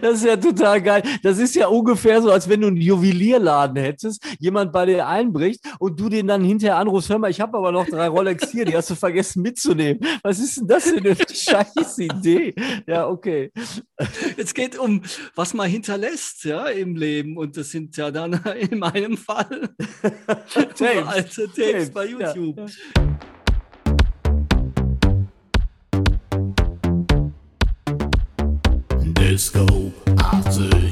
Das ist ja total geil. Das ist ja ungefähr so, als wenn du einen Juwelierladen hättest, jemand bei dir einbricht und du den dann hinterher anrufst, hör mal, ich habe aber noch drei Rolex hier, die hast du vergessen mitzunehmen. Was ist denn das für eine scheiß Idee? Ja, okay. Es geht um, was man hinterlässt, ja, im Leben. Und das sind ja dann in meinem Fall alte Tapes, Tapes bei YouTube. Ja. Disco telescope. After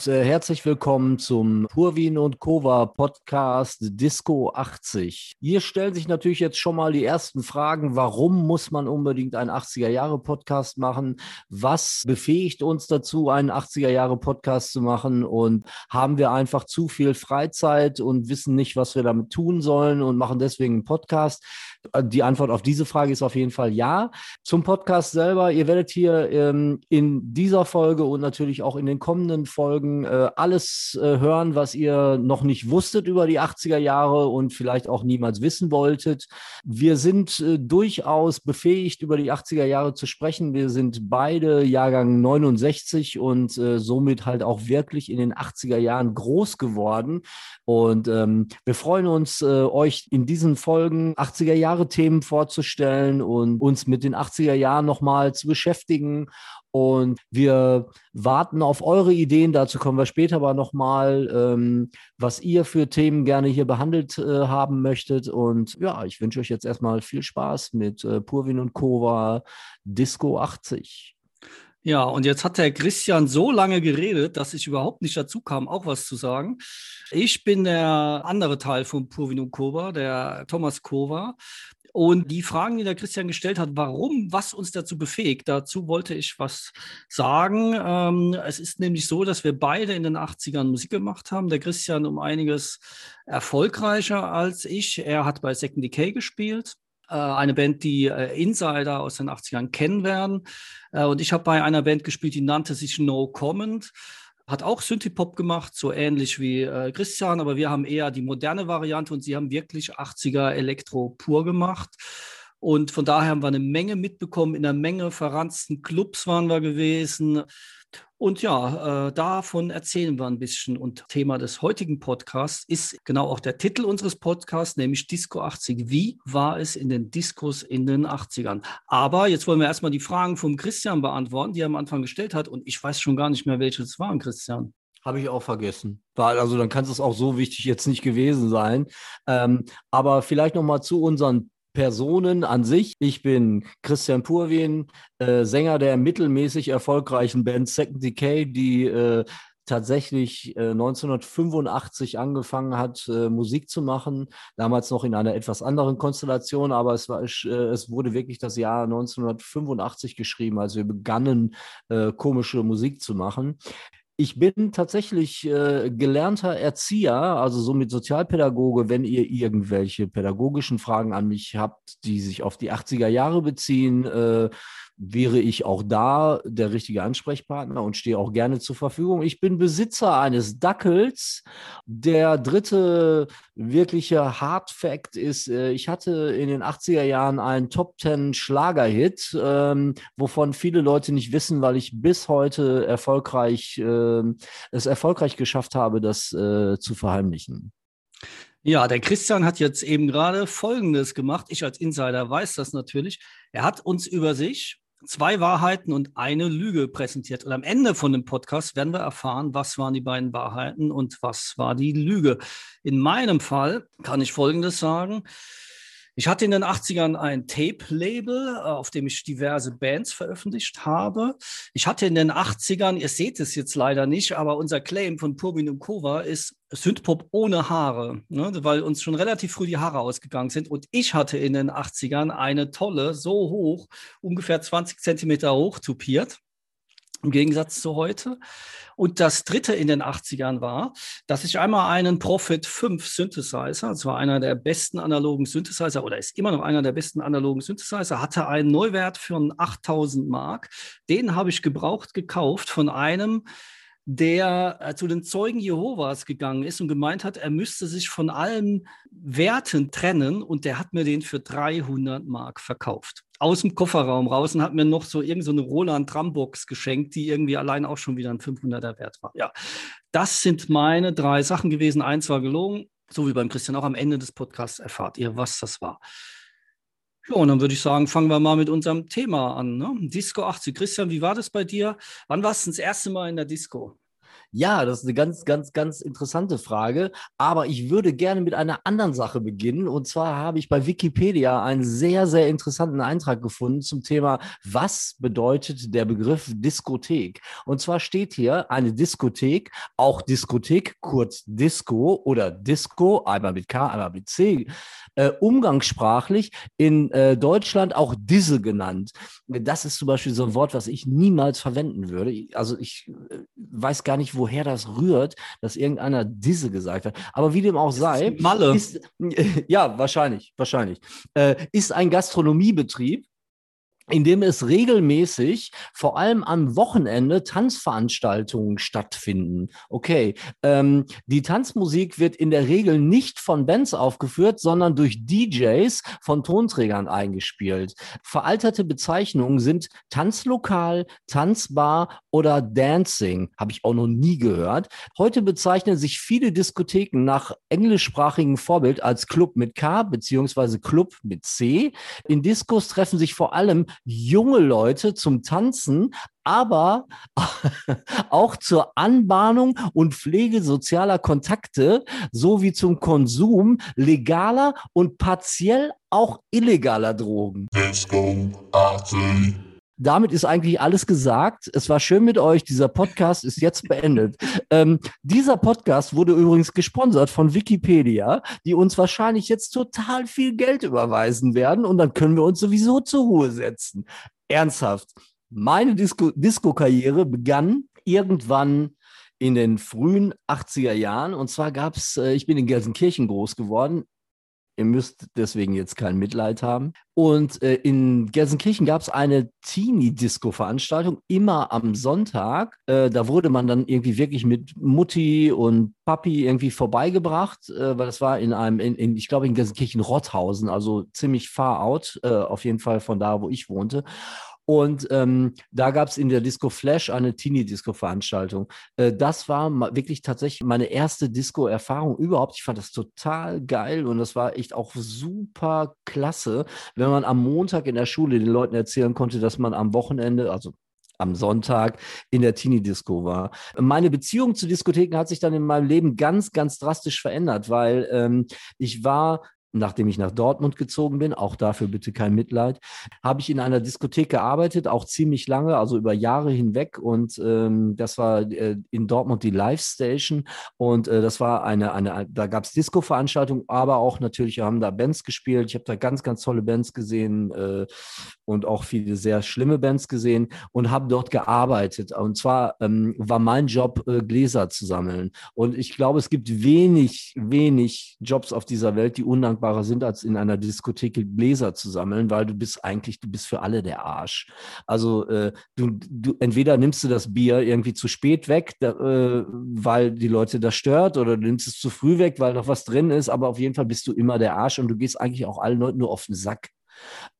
und äh, herzlich willkommen zum Purwin und Kova Podcast Disco 80. Hier stellen sich natürlich jetzt schon mal die ersten Fragen. Warum muss man unbedingt einen 80er Jahre Podcast machen? Was befähigt uns dazu, einen 80er Jahre Podcast zu machen? Und haben wir einfach zu viel Freizeit und wissen nicht, was wir damit tun sollen und machen deswegen einen Podcast? Äh, die Antwort auf diese Frage ist auf jeden Fall ja. Zum Podcast selber, ihr werdet hier ähm, in dieser Folge und natürlich auch in den kommenden Folgen äh, alles äh, hören, was ihr noch nicht wusstet über die 80er Jahre und vielleicht auch niemals wissen wolltet. Wir sind äh, durchaus befähigt, über die 80er Jahre zu sprechen. Wir sind beide Jahrgang 69 und äh, somit halt auch wirklich in den 80er Jahren groß geworden. Und ähm, wir freuen uns, äh, euch in diesen Folgen 80er Jahre Jahre Themen vorzustellen und uns mit den 80er Jahren nochmal zu beschäftigen. Und wir warten auf eure Ideen. Dazu kommen wir später aber nochmal, ähm, was ihr für Themen gerne hier behandelt äh, haben möchtet. Und ja, ich wünsche euch jetzt erstmal viel Spaß mit äh, Purwin und Kova Disco 80. Ja, und jetzt hat der Christian so lange geredet, dass ich überhaupt nicht dazu kam, auch was zu sagen. Ich bin der andere Teil von Purvin und Kova, der Thomas Kova. Und die Fragen, die der Christian gestellt hat, warum, was uns dazu befähigt, dazu wollte ich was sagen. Ähm, es ist nämlich so, dass wir beide in den 80ern Musik gemacht haben. Der Christian um einiges erfolgreicher als ich. Er hat bei Second Decay gespielt äh, eine Band, die äh, Insider aus den 80ern kennen werden. Äh, und ich habe bei einer Band gespielt, die nannte sich No Comment. Hat auch Synthie-Pop gemacht, so ähnlich wie äh, Christian, aber wir haben eher die moderne Variante und sie haben wirklich 80er Elektro pur gemacht. Und von daher haben wir eine Menge mitbekommen. In einer Menge verranzten Clubs waren wir gewesen. Und ja, äh, davon erzählen wir ein bisschen. Und Thema des heutigen Podcasts ist genau auch der Titel unseres Podcasts, nämlich Disco 80. Wie war es in den Diskos in den 80ern? Aber jetzt wollen wir erstmal die Fragen vom Christian beantworten, die er am Anfang gestellt hat. Und ich weiß schon gar nicht mehr, welche es waren, Christian. Habe ich auch vergessen. Also dann kann es auch so wichtig jetzt nicht gewesen sein. Ähm, aber vielleicht noch mal zu unseren Personen an sich. Ich bin Christian Purwin, äh, Sänger der mittelmäßig erfolgreichen Band Second Decay, die äh, tatsächlich äh, 1985 angefangen hat, äh, Musik zu machen. Damals noch in einer etwas anderen Konstellation, aber es, war, äh, es wurde wirklich das Jahr 1985 geschrieben, als wir begannen, äh, komische Musik zu machen. Ich bin tatsächlich äh, gelernter Erzieher, also somit Sozialpädagoge. Wenn ihr irgendwelche pädagogischen Fragen an mich habt, die sich auf die 80er Jahre beziehen, äh, wäre ich auch da der richtige Ansprechpartner und stehe auch gerne zur Verfügung. Ich bin Besitzer eines Dackels. Der dritte wirkliche Hard Fact ist, äh, ich hatte in den 80er Jahren einen Top 10 Schlagerhit, ähm, wovon viele Leute nicht wissen, weil ich bis heute erfolgreich, äh, es erfolgreich geschafft habe, das äh, zu verheimlichen. Ja, der Christian hat jetzt eben gerade Folgendes gemacht. Ich als Insider weiß das natürlich. Er hat uns über sich zwei Wahrheiten und eine Lüge präsentiert. Und am Ende von dem Podcast werden wir erfahren, was waren die beiden Wahrheiten und was war die Lüge. In meinem Fall kann ich Folgendes sagen. Ich hatte in den 80ern ein Tape-Label, äh, auf dem ich diverse Bands veröffentlicht habe. Ich hatte in den 80ern, ihr seht es jetzt leider nicht, aber unser Claim von Purbin und Kova ist Synthpop ohne Haare, ne? weil uns schon relativ früh die Haare ausgegangen sind. Und ich hatte in den 80ern eine tolle, so hoch, ungefähr 20 Zentimeter hoch tupiert im Gegensatz zu heute. Und das dritte in den 80ern war, dass ich einmal einen Profit 5 Synthesizer, das war einer der besten analogen Synthesizer oder ist immer noch einer der besten analogen Synthesizer, hatte einen Neuwert für 8000 Mark. Den habe ich gebraucht gekauft von einem, der äh, zu den Zeugen Jehovas gegangen ist und gemeint hat, er müsste sich von allen Werten trennen und der hat mir den für 300 Mark verkauft aus dem Kofferraum raus und hat mir noch so irgendeine so Roland Trambox geschenkt, die irgendwie allein auch schon wieder ein 500er Wert war. Ja, das sind meine drei Sachen gewesen. Eins war gelogen, so wie beim Christian auch am Ende des Podcasts erfahrt ihr, was das war. Ja, und dann würde ich sagen, fangen wir mal mit unserem Thema an. Ne? Disco 80. Christian, wie war das bei dir? Wann warst du das erste Mal in der Disco? Ja, das ist eine ganz, ganz, ganz interessante Frage. Aber ich würde gerne mit einer anderen Sache beginnen. Und zwar habe ich bei Wikipedia einen sehr, sehr interessanten Eintrag gefunden zum Thema, was bedeutet der Begriff Diskothek? Und zwar steht hier eine Diskothek, auch Diskothek, kurz Disco oder Disco, einmal mit K, einmal mit C, äh, umgangssprachlich in äh, Deutschland auch Disse genannt. Das ist zum Beispiel so ein Wort, was ich niemals verwenden würde. Also ich äh, weiß gar nicht, woher das rührt, dass irgendeiner Disse gesagt hat. Aber wie dem auch sei, ist Malle. Ist, ja, wahrscheinlich, wahrscheinlich. Äh, ist ein Gastronomiebetrieb in dem es regelmäßig, vor allem am Wochenende, Tanzveranstaltungen stattfinden. Okay, ähm, die Tanzmusik wird in der Regel nicht von Bands aufgeführt, sondern durch DJs von Tonträgern eingespielt. Veralterte Bezeichnungen sind Tanzlokal, Tanzbar oder Dancing. Habe ich auch noch nie gehört. Heute bezeichnen sich viele Diskotheken nach englischsprachigem Vorbild als Club mit K beziehungsweise Club mit C. In Diskos treffen sich vor allem junge Leute zum Tanzen, aber auch zur Anbahnung und Pflege sozialer Kontakte sowie zum Konsum legaler und partiell auch illegaler Drogen. Disco damit ist eigentlich alles gesagt. Es war schön mit euch. Dieser Podcast ist jetzt beendet. ähm, dieser Podcast wurde übrigens gesponsert von Wikipedia, die uns wahrscheinlich jetzt total viel Geld überweisen werden und dann können wir uns sowieso zur Ruhe setzen. Ernsthaft. Meine Disco-Karriere begann irgendwann in den frühen 80er Jahren. Und zwar gab es, äh, ich bin in Gelsenkirchen groß geworden, Ihr müsst deswegen jetzt kein Mitleid haben. Und äh, in Gelsenkirchen gab es eine Teenie-Disco-Veranstaltung, immer am Sonntag. Äh, da wurde man dann irgendwie wirklich mit Mutti und Papi irgendwie vorbeigebracht, äh, weil das war in einem, in, in, ich glaube in Gelsenkirchen-Rotthausen, also ziemlich far out, äh, auf jeden Fall von da, wo ich wohnte. Und ähm, da gab es in der Disco Flash eine Teenie-Disco-Veranstaltung. Äh, das war wirklich tatsächlich meine erste Disco-Erfahrung überhaupt. Ich fand das total geil und das war echt auch super klasse, wenn man am Montag in der Schule den Leuten erzählen konnte, dass man am Wochenende, also am Sonntag in der Teenie-Disco war. Meine Beziehung zu Diskotheken hat sich dann in meinem Leben ganz, ganz drastisch verändert, weil ähm, ich war nachdem ich nach Dortmund gezogen bin, auch dafür bitte kein Mitleid, habe ich in einer Diskothek gearbeitet, auch ziemlich lange, also über Jahre hinweg. Und ähm, das war äh, in Dortmund die Live Station. Und äh, das war eine, eine da gab es Disco-Veranstaltungen, aber auch natürlich haben da Bands gespielt. Ich habe da ganz, ganz tolle Bands gesehen äh, und auch viele sehr schlimme Bands gesehen und habe dort gearbeitet. Und zwar ähm, war mein Job, äh, Gläser zu sammeln. Und ich glaube, es gibt wenig, wenig Jobs auf dieser Welt, die undankbar dankbarer sind, als in einer Diskothek Gläser zu sammeln, weil du bist eigentlich, du bist für alle der Arsch. Also äh, du, du entweder nimmst du das Bier irgendwie zu spät weg, da, äh, weil die Leute das stört, oder du nimmst es zu früh weg, weil noch was drin ist, aber auf jeden Fall bist du immer der Arsch und du gehst eigentlich auch allen Leuten nur auf den Sack.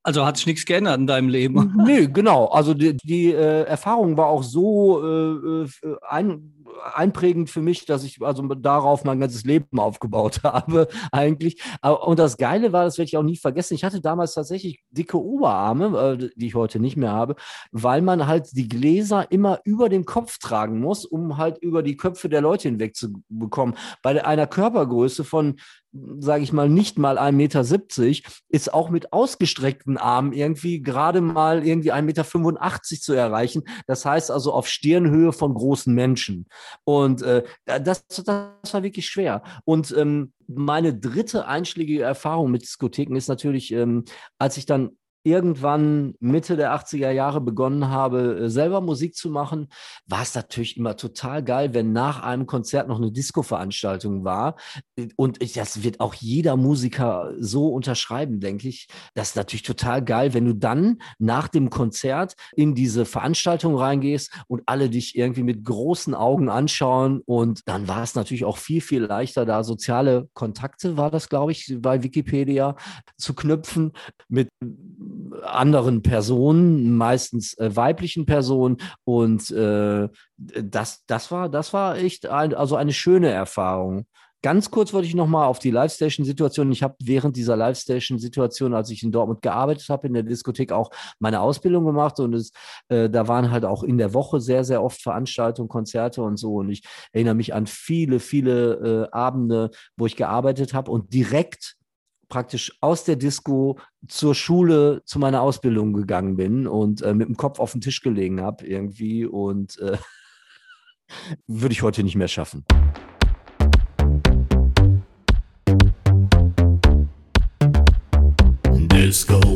Also hat sich nichts geändert in deinem Leben? Nö, genau. Also die, die äh, Erfahrung war auch so äh, äh ein, einprägend für mich, dass ich also darauf mein ganzes Leben aufgebaut habe eigentlich. Und das Geile war, das werde ich auch nie vergessen, ich hatte damals tatsächlich dicke Oberarme, äh, die ich heute nicht mehr habe, weil man halt die Gläser immer über den Kopf tragen muss, um halt über die Köpfe der Leute hinweg zu bekommen. Bei einer Körpergröße von sage ich mal, nicht mal 1,70 Meter, ist auch mit ausgestreckten Armen irgendwie gerade mal irgendwie 1,85 Meter zu erreichen. Das heißt also auf Stirnhöhe von großen Menschen. Und äh, das, das war wirklich schwer. Und ähm, meine dritte einschlägige Erfahrung mit Diskotheken ist natürlich, ähm, als ich dann irgendwann Mitte der 80er Jahre begonnen habe, äh, selber Musik zu machen, war es natürlich immer total geil, wenn nach einem Konzert noch eine Disco-Veranstaltung war. Und das wird auch jeder Musiker so unterschreiben, denke ich. Das ist natürlich total geil, wenn du dann nach dem Konzert in diese Veranstaltung reingehst und alle dich irgendwie mit großen Augen anschauen. Und dann war es natürlich auch viel, viel leichter, da soziale Kontakte, war das, glaube ich, bei Wikipedia, zu knüpfen mit anderen Personen, meistens äh, weiblichen Personen. Und äh, das, das, war, das war echt ein, also eine schöne Erfahrung. Ganz kurz wollte ich nochmal auf die Live-Station-Situation. Ich habe während dieser Live-Station-Situation, als ich in Dortmund gearbeitet habe, in der Diskothek auch meine Ausbildung gemacht und es, äh, da waren halt auch in der Woche sehr, sehr oft Veranstaltungen, Konzerte und so. Und ich erinnere mich an viele, viele äh, Abende, wo ich gearbeitet habe und direkt praktisch aus der Disco zur Schule zu meiner Ausbildung gegangen bin und äh, mit dem Kopf auf den Tisch gelegen habe irgendwie und äh, würde ich heute nicht mehr schaffen. Disco 80.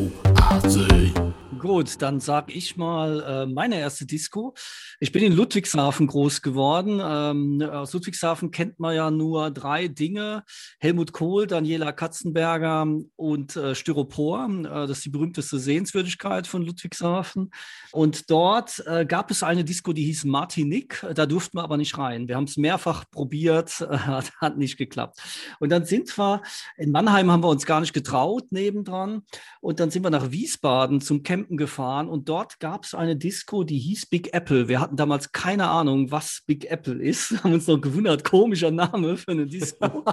Gut, dann sage ich mal äh, meine erste Disco. Ich bin in Ludwigshafen groß geworden. Ähm, aus Ludwigshafen kennt man ja nur drei Dinge: Helmut Kohl, Daniela Katzenberger und äh, Styropor. Äh, das ist die berühmteste Sehenswürdigkeit von Ludwigshafen. Und dort äh, gab es eine Disco, die hieß Martinique. Da durften wir aber nicht rein. Wir haben es mehrfach probiert, hat nicht geklappt. Und dann sind wir in Mannheim haben wir uns gar nicht getraut nebendran. Und dann sind wir nach Wiesbaden zum Campen Campen gefahren und dort gab es eine Disco, die hieß Big Apple. Wir hatten damals keine Ahnung, was Big Apple ist. Haben uns noch gewundert, komischer Name für eine Disco.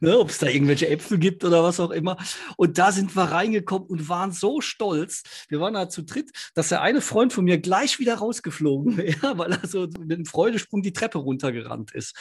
ne, Ob es da irgendwelche Äpfel gibt oder was auch immer. Und da sind wir reingekommen und waren so stolz. Wir waren da zu dritt, dass der eine Freund von mir gleich wieder rausgeflogen wäre, weil er so mit einem Freudesprung die Treppe runtergerannt ist.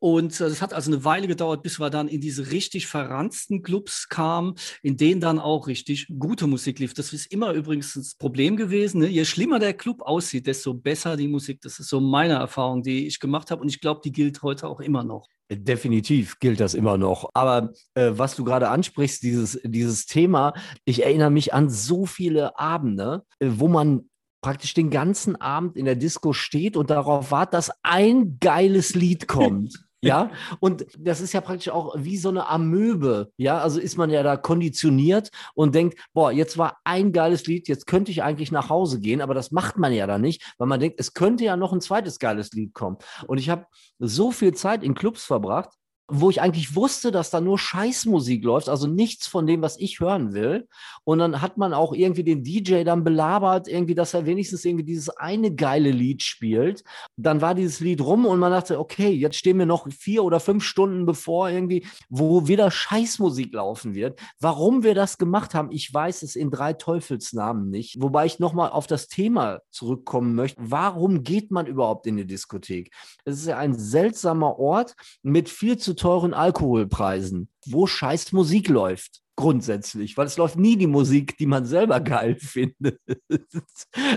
Und es äh, hat also eine Weile gedauert, bis wir dann in diese richtig verranzten Clubs kamen, in denen dann auch richtig gute Musik lief. Das ist immer übrigens das Problem gewesen. Ne? Je schlimmer der Club aussieht, desto besser die Musik. Das ist so meine Erfahrung, die ich gemacht habe. Und ich glaube, die gilt heute auch immer noch. Definitiv gilt das immer noch. Aber äh, was du gerade ansprichst, dieses, dieses Thema, ich erinnere mich an so viele Abende, äh, wo man praktisch den ganzen Abend in der Disco steht und darauf wartet, dass ein geiles Lied kommt. Ja, und das ist ja praktisch auch wie so eine Amöbe. Ja, also ist man ja da konditioniert und denkt, boah, jetzt war ein geiles Lied, jetzt könnte ich eigentlich nach Hause gehen, aber das macht man ja dann nicht, weil man denkt, es könnte ja noch ein zweites geiles Lied kommen. Und ich habe so viel Zeit in Clubs verbracht, wo ich eigentlich wusste, dass da nur Scheißmusik läuft, also nichts von dem, was ich hören will. Und dann hat man auch irgendwie den DJ dann belabert, irgendwie, dass er wenigstens irgendwie dieses eine geile Lied spielt. Dann war dieses Lied rum und man dachte, okay, jetzt stehen wir noch vier oder fünf Stunden bevor irgendwie, wo wieder Scheißmusik laufen wird. Warum wir das gemacht haben, ich weiß es in drei Teufelsnamen nicht. Wobei ich nochmal auf das Thema zurückkommen möchte. Warum geht man überhaupt in die Diskothek? Es ist ja ein seltsamer Ort mit viel zu teuren Alkoholpreisen, wo scheiß Musik läuft. Grundsätzlich, weil es läuft nie die Musik, die man selber geil findet.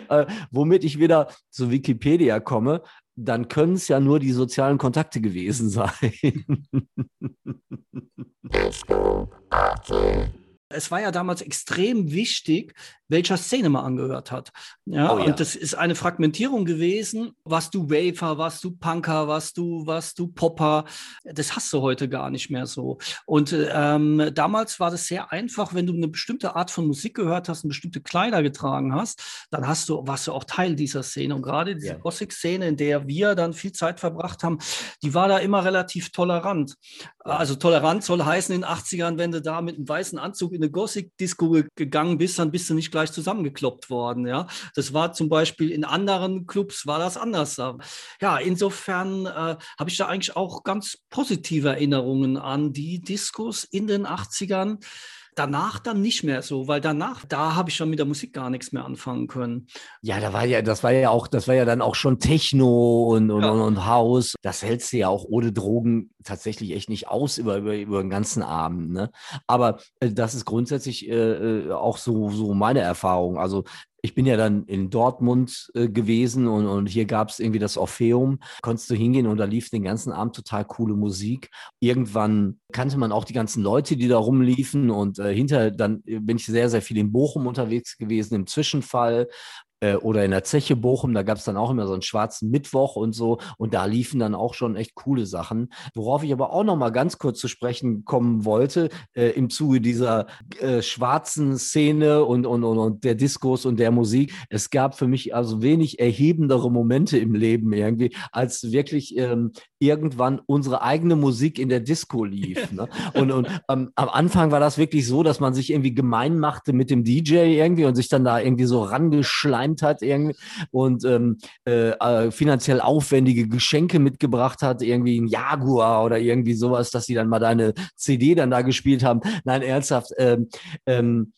äh, womit ich wieder zu Wikipedia komme, dann können es ja nur die sozialen Kontakte gewesen sein. es war ja damals extrem wichtig, welcher Szene man angehört hat. Ja, oh, ja. und das ist eine Fragmentierung gewesen. Was du Wafer, was du Punker, was du, was du Popper, das hast du heute gar nicht mehr so. Und ähm, damals war das sehr einfach, wenn du eine bestimmte Art von Musik gehört hast, eine bestimmte Kleider getragen hast, dann hast du, warst du auch Teil dieser Szene. Und gerade diese ja. Gothic-Szene, in der wir dann viel Zeit verbracht haben, die war da immer relativ tolerant. Also tolerant soll heißen in den 80ern, wenn du da mit einem weißen Anzug in eine Gothic-Disco gegangen bist, dann bist du nicht gleich gleich zusammengekloppt worden. Ja, das war zum Beispiel in anderen Clubs war das anders. Ja, insofern äh, habe ich da eigentlich auch ganz positive Erinnerungen an die Diskos in den 80ern. Danach dann nicht mehr so, weil danach, da habe ich schon mit der Musik gar nichts mehr anfangen können. Ja, da war ja, das war ja auch, das war ja dann auch schon Techno und, und, ja. und, und House. Das hältst du ja auch ohne Drogen tatsächlich echt nicht aus über, über, über den ganzen Abend. Ne? Aber äh, das ist grundsätzlich äh, äh auch so, so meine Erfahrung. Also ich bin ja dann in Dortmund äh, gewesen und, und hier gab es irgendwie das Orpheum. Konntest du hingehen und da lief den ganzen Abend total coole Musik. Irgendwann kannte man auch die ganzen Leute, die da rumliefen und äh, hinterher dann bin ich sehr, sehr viel in Bochum unterwegs gewesen im Zwischenfall äh, oder in der Zeche Bochum, da gab es dann auch immer so einen schwarzen Mittwoch und so. Und da liefen dann auch schon echt coole Sachen. Worauf ich aber auch noch mal ganz kurz zu sprechen kommen wollte, äh, im Zuge dieser äh, schwarzen Szene und, und, und, und der Diskos und der Musik. Es gab für mich also wenig erhebendere Momente im Leben irgendwie, als wirklich ähm, irgendwann unsere eigene Musik in der Disco lief. Ne? Und, und ähm, am Anfang war das wirklich so, dass man sich irgendwie gemein machte mit dem DJ irgendwie und sich dann da irgendwie so rangeschleimt gemeint hat irgendwie und ähm, äh, äh, finanziell aufwendige Geschenke mitgebracht hat, irgendwie ein Jaguar oder irgendwie sowas, dass sie dann mal deine CD dann da gespielt haben. Nein, ernsthaft. Ähm, ähm,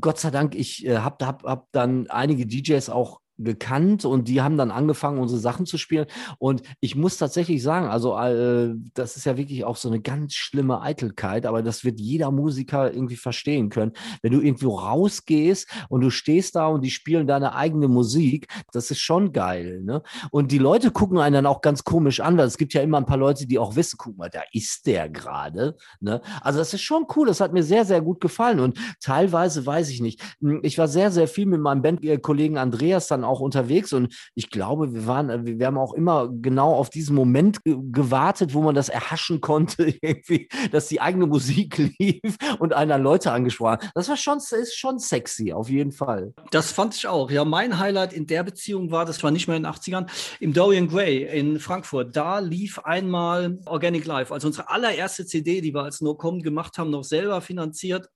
Gott sei Dank, ich äh, habe hab, hab dann einige DJs auch gekannt und die haben dann angefangen, unsere Sachen zu spielen. Und ich muss tatsächlich sagen, also äh, das ist ja wirklich auch so eine ganz schlimme Eitelkeit, aber das wird jeder Musiker irgendwie verstehen können. Wenn du irgendwo rausgehst und du stehst da und die spielen deine eigene Musik, das ist schon geil. Ne? Und die Leute gucken einen dann auch ganz komisch an, weil es gibt ja immer ein paar Leute, die auch wissen, guck mal, da ist der gerade. Ne? Also das ist schon cool, das hat mir sehr, sehr gut gefallen. Und teilweise weiß ich nicht. Hm, ich war sehr, sehr viel mit meinem Bandkollegen Andreas dann auch unterwegs und ich glaube, wir waren, wir haben auch immer genau auf diesen Moment gewartet, wo man das erhaschen konnte, irgendwie, dass die eigene Musik lief und einer Leute angesprochen. Das war schon, ist schon sexy, auf jeden Fall. Das fand ich auch. Ja, mein Highlight in der Beziehung war, das war nicht mehr in den 80ern, im Dorian Gray in Frankfurt. Da lief einmal Organic Life, also unsere allererste CD, die wir als No Com gemacht haben, noch selber finanziert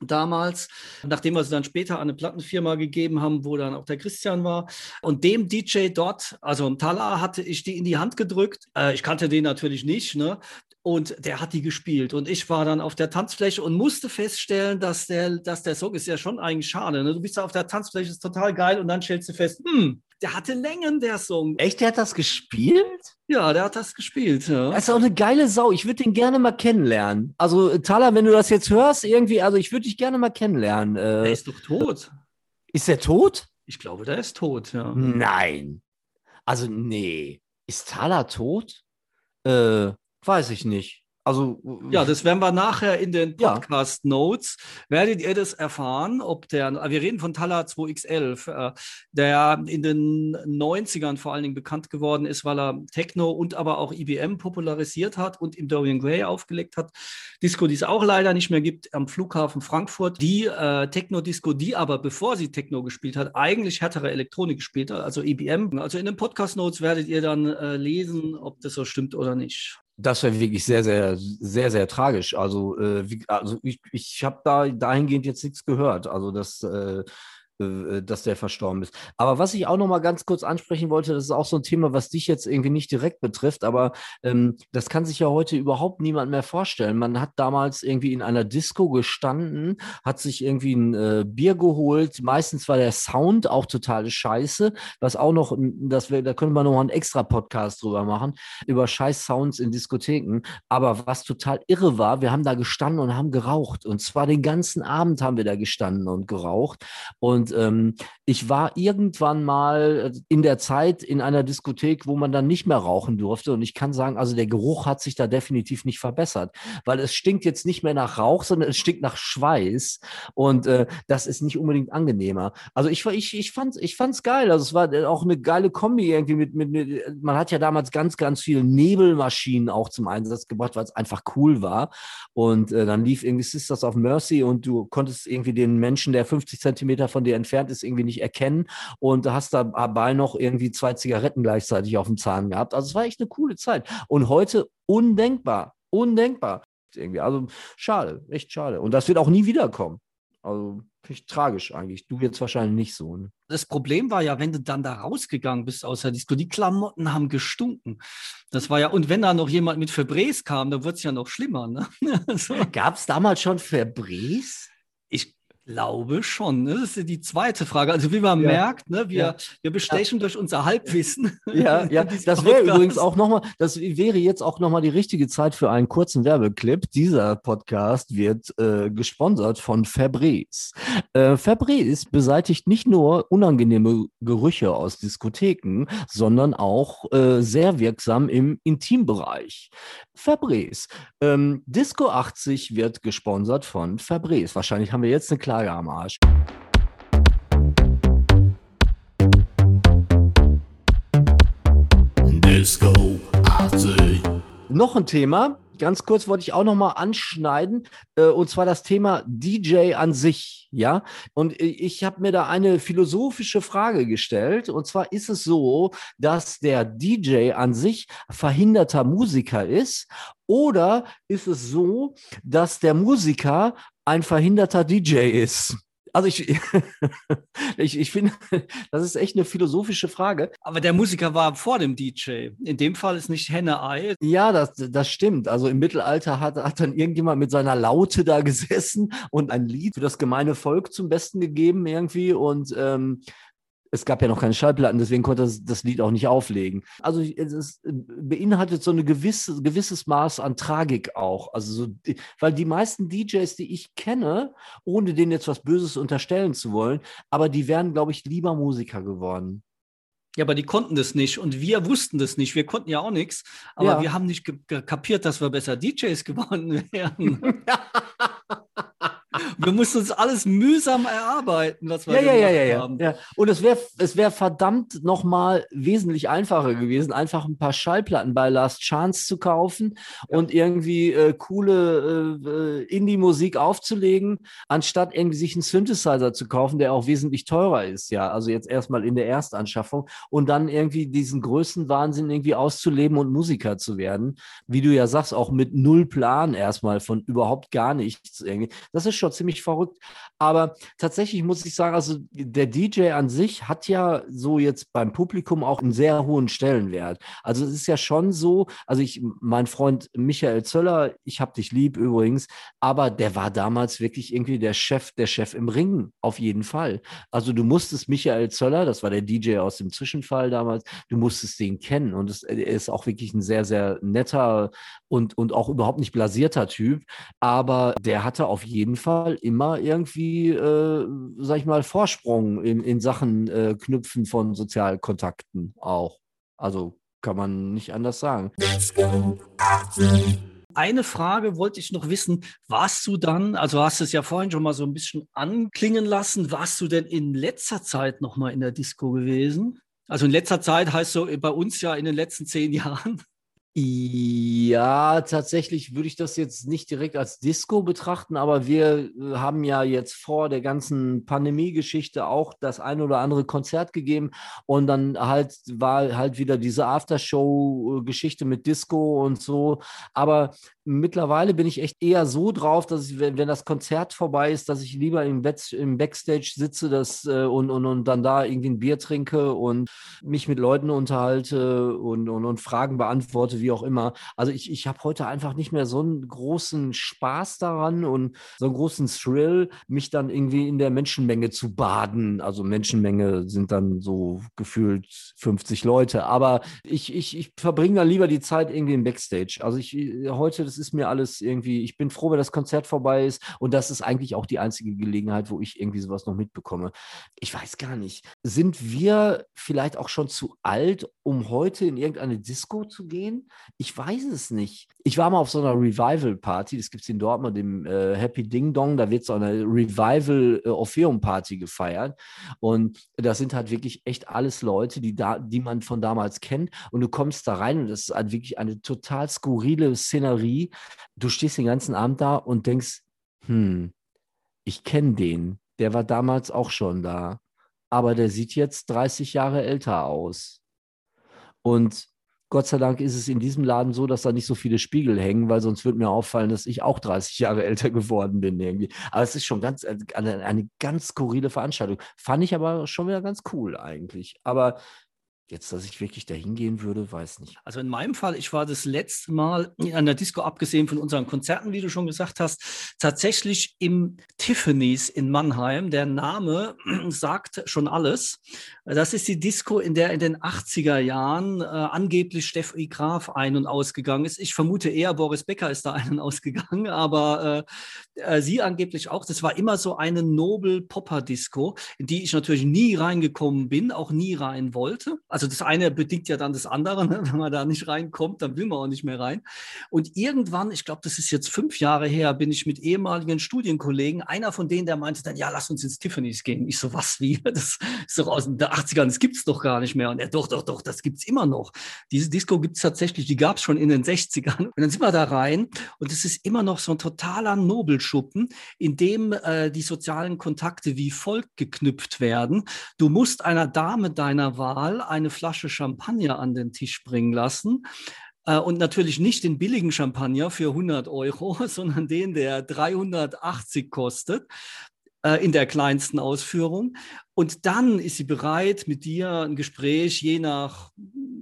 damals, nachdem wir sie dann später an eine Plattenfirma gegeben haben, wo dann auch der Christian war. Und dem DJ dort, also Tala, hatte ich die in die Hand gedrückt. Äh, ich kannte den natürlich nicht, ne? Und der hat die gespielt. Und ich war dann auf der Tanzfläche und musste feststellen, dass der, dass der Song ist ja schon eigentlich schade. Ne? Du bist da auf der Tanzfläche, ist total geil. Und dann stellst du fest, hm, der hatte Längen, der Song. Echt, der hat das gespielt? Ja, der hat das gespielt. Ja. Das ist auch eine geile Sau. Ich würde den gerne mal kennenlernen. Also, Thaler, wenn du das jetzt hörst, irgendwie, also ich würde dich gerne mal kennenlernen. Äh, der ist doch tot. Ist der tot? Ich glaube, der ist tot, ja. Nein. Also, nee. Ist Thaler tot? Äh, weiß ich nicht. Also, ja, das werden wir nachher in den Podcast Notes. Ja. Werdet ihr das erfahren, ob der, wir reden von Tala 2X11, äh, der in den 90ern vor allen Dingen bekannt geworden ist, weil er Techno und aber auch IBM popularisiert hat und im Dorian Gray aufgelegt hat. Disco, die es auch leider nicht mehr gibt, am Flughafen Frankfurt. Die äh, Techno-Disco, die aber, bevor sie Techno gespielt hat, eigentlich härtere Elektronik gespielt hat, also IBM. Also in den Podcast Notes werdet ihr dann äh, lesen, ob das so stimmt oder nicht. Das wäre wirklich sehr, sehr, sehr, sehr tragisch. Also, äh, wie, also ich, ich habe da dahingehend jetzt nichts gehört. Also das äh, dass der verstorben ist. Aber was ich auch noch mal ganz kurz ansprechen wollte, das ist auch so ein Thema, was dich jetzt irgendwie nicht direkt betrifft, aber ähm, das kann sich ja heute überhaupt niemand mehr vorstellen. Man hat damals irgendwie in einer Disco gestanden, hat sich irgendwie ein äh, Bier geholt. Meistens war der Sound auch total scheiße, was auch noch, das wär, da können wir noch einen extra Podcast drüber machen, über scheiß Sounds in Diskotheken. Aber was total irre war, wir haben da gestanden und haben geraucht. Und zwar den ganzen Abend haben wir da gestanden und geraucht. Und und ähm, ich war irgendwann mal in der Zeit in einer Diskothek, wo man dann nicht mehr rauchen durfte. Und ich kann sagen, also der Geruch hat sich da definitiv nicht verbessert, weil es stinkt jetzt nicht mehr nach Rauch, sondern es stinkt nach Schweiß. Und äh, das ist nicht unbedingt angenehmer. Also ich, ich, ich fand es ich fand's geil. Also es war auch eine geile Kombi irgendwie mit, mit, mit, man hat ja damals ganz, ganz viele Nebelmaschinen auch zum Einsatz gebracht, weil es einfach cool war. Und äh, dann lief irgendwie Sisters of Mercy und du konntest irgendwie den Menschen, der 50 Zentimeter von dir entfernt ist, irgendwie nicht erkennen und hast dabei noch irgendwie zwei Zigaretten gleichzeitig auf dem Zahn gehabt. Also es war echt eine coole Zeit. Und heute undenkbar, undenkbar. Irgendwie. Also schade, echt schade. Und das wird auch nie wiederkommen. Also ich tragisch eigentlich. Du jetzt wahrscheinlich nicht so. Ne? Das Problem war ja, wenn du dann da rausgegangen bist aus der Disco, die Klamotten haben gestunken. Das war ja, und wenn da noch jemand mit Febrés kam, dann wird es ja noch schlimmer. Ne? so. Gab es damals schon Febrés? Glaube schon. Ne? Das ist die zweite Frage. Also wie man ja. merkt, ne, wir, ja. wir bestechen ja. durch unser Halbwissen. Ja, ja. das wäre übrigens auch nochmal, das wäre jetzt auch nochmal die richtige Zeit für einen kurzen Werbeclip. Dieser Podcast wird äh, gesponsert von Febreze. Äh, Febreze beseitigt nicht nur unangenehme Gerüche aus Diskotheken, sondern auch äh, sehr wirksam im Intimbereich. Febreze. Ähm, Disco 80 wird gesponsert von Febreze. Wahrscheinlich haben wir jetzt eine kleine Tage am Arsch. Disco 80. Noch ein Thema, ganz kurz wollte ich auch noch mal anschneiden, äh, und zwar das Thema DJ an sich, ja. Und ich habe mir da eine philosophische Frage gestellt, und zwar ist es so, dass der DJ an sich verhinderter Musiker ist, oder ist es so, dass der Musiker ein verhinderter DJ ist? Also ich, ich, ich finde, das ist echt eine philosophische Frage. Aber der Musiker war vor dem DJ. In dem Fall ist nicht Henne-Ei. Ja, das, das stimmt. Also im Mittelalter hat, hat dann irgendjemand mit seiner Laute da gesessen und ein Lied für das gemeine Volk zum Besten gegeben irgendwie. Und ähm, es gab ja noch keine Schallplatten, deswegen konnte das, das Lied auch nicht auflegen. Also es beinhaltet so ein gewisse, gewisses Maß an Tragik auch. Also so, weil die meisten DJs, die ich kenne, ohne denen jetzt was Böses unterstellen zu wollen, aber die wären, glaube ich, lieber Musiker geworden. Ja, aber die konnten das nicht und wir wussten das nicht. Wir konnten ja auch nichts, aber ja. wir haben nicht kapiert, dass wir besser DJs geworden wären. wir mussten uns alles mühsam erarbeiten, was wir ja, ja, ja, ja, haben. Ja. Und es wäre es wär verdammt nochmal wesentlich einfacher gewesen, einfach ein paar Schallplatten bei Last Chance zu kaufen ja. und irgendwie äh, coole äh, Indie-Musik aufzulegen, anstatt irgendwie sich einen Synthesizer zu kaufen, der auch wesentlich teurer ist, ja. Also jetzt erstmal in der Erstanschaffung und dann irgendwie diesen Größenwahnsinn irgendwie auszuleben und Musiker zu werden. Wie du ja sagst, auch mit null Plan erstmal von überhaupt gar nichts irgendwie. Das ist schon ziemlich verrückt. Aber tatsächlich muss ich sagen, also der DJ an sich hat ja so jetzt beim Publikum auch einen sehr hohen Stellenwert. Also es ist ja schon so, also ich, mein Freund Michael Zöller, ich hab dich lieb übrigens, aber der war damals wirklich irgendwie der Chef, der Chef im Ring, auf jeden Fall. Also du musstest Michael Zöller, das war der DJ aus dem Zwischenfall damals, du musstest den kennen und es, ist auch wirklich ein sehr, sehr netter und, und auch überhaupt nicht blasierter Typ, aber der hatte auf jeden Fall immer irgendwie, äh, sag ich mal, Vorsprung in, in Sachen äh, Knüpfen von Sozialkontakten auch. Also kann man nicht anders sagen. Eine Frage wollte ich noch wissen. Warst du dann, also hast du es ja vorhin schon mal so ein bisschen anklingen lassen, warst du denn in letzter Zeit noch mal in der Disco gewesen? Also in letzter Zeit heißt so bei uns ja in den letzten zehn Jahren. Ja, tatsächlich würde ich das jetzt nicht direkt als Disco betrachten, aber wir äh, haben ja jetzt vor der ganzen Pandemie-Geschichte auch das ein oder andere Konzert gegeben und dann halt war halt wieder diese Aftershow-Geschichte mit Disco und so. Aber mittlerweile bin ich echt eher so drauf, dass ich, wenn, wenn das Konzert vorbei ist, dass ich lieber im, Back, im Backstage sitze das, äh, und, und, und dann da irgendwie ein Bier trinke und mich mit Leuten unterhalte und, und, und Fragen beantworte, wie auch immer. Also ich, ich habe heute einfach nicht mehr so einen großen Spaß daran und so einen großen Thrill, mich dann irgendwie in der Menschenmenge zu baden. Also Menschenmenge sind dann so gefühlt 50 Leute, aber ich, ich, ich verbringe dann lieber die Zeit irgendwie im Backstage. Also ich heute, das ist mir alles irgendwie, ich bin froh, wenn das Konzert vorbei ist und das ist eigentlich auch die einzige Gelegenheit, wo ich irgendwie sowas noch mitbekomme. Ich weiß gar nicht, sind wir vielleicht auch schon zu alt, um heute in irgendeine Disco zu gehen? Ich weiß es nicht. Ich war mal auf so einer Revival-Party, das gibt es in Dortmund, im äh, Happy Ding Dong, da wird so eine Revival-Orpheum-Party äh, gefeiert. Und das sind halt wirklich echt alles Leute, die, da, die man von damals kennt. Und du kommst da rein und das ist halt wirklich eine total skurrile Szenerie. Du stehst den ganzen Abend da und denkst, hm, ich kenne den. Der war damals auch schon da. Aber der sieht jetzt 30 Jahre älter aus. Und Gott sei Dank ist es in diesem Laden so, dass da nicht so viele Spiegel hängen, weil sonst würde mir auffallen, dass ich auch 30 Jahre älter geworden bin irgendwie. Aber es ist schon ganz äh, eine, eine ganz skurrile Veranstaltung. Fand ich aber schon wieder ganz cool eigentlich. Aber Jetzt, dass ich wirklich dahin gehen würde, weiß nicht. Also in meinem Fall, ich war das letzte Mal an der Disco, abgesehen von unseren Konzerten, wie du schon gesagt hast, tatsächlich im Tiffany's in Mannheim. Der Name sagt schon alles. Das ist die Disco, in der in den 80er Jahren äh, angeblich Steffi Graf ein- und ausgegangen ist. Ich vermute eher, Boris Becker ist da ein- und ausgegangen, aber äh, äh, sie angeblich auch. Das war immer so eine Nobel-Popper-Disco, in die ich natürlich nie reingekommen bin, auch nie rein wollte also das eine bedingt ja dann das andere. Ne? Wenn man da nicht reinkommt, dann will man auch nicht mehr rein. Und irgendwann, ich glaube, das ist jetzt fünf Jahre her, bin ich mit ehemaligen Studienkollegen, einer von denen, der meinte dann, ja, lass uns ins Tiffany's gehen. Ich so, was, wie? Das ist doch aus den 80ern, das gibt es doch gar nicht mehr. Und er, doch, doch, doch, das gibt es immer noch. Diese Disco gibt es tatsächlich, die gab es schon in den 60ern. Und dann sind wir da rein und es ist immer noch so ein totaler Nobelschuppen, in dem äh, die sozialen Kontakte wie folgt geknüpft werden. Du musst einer Dame deiner Wahl eine eine Flasche Champagner an den Tisch bringen lassen. Äh, und natürlich nicht den billigen Champagner für 100 Euro, sondern den, der 380 kostet äh, in der kleinsten Ausführung. Und dann ist sie bereit, mit dir ein Gespräch je nach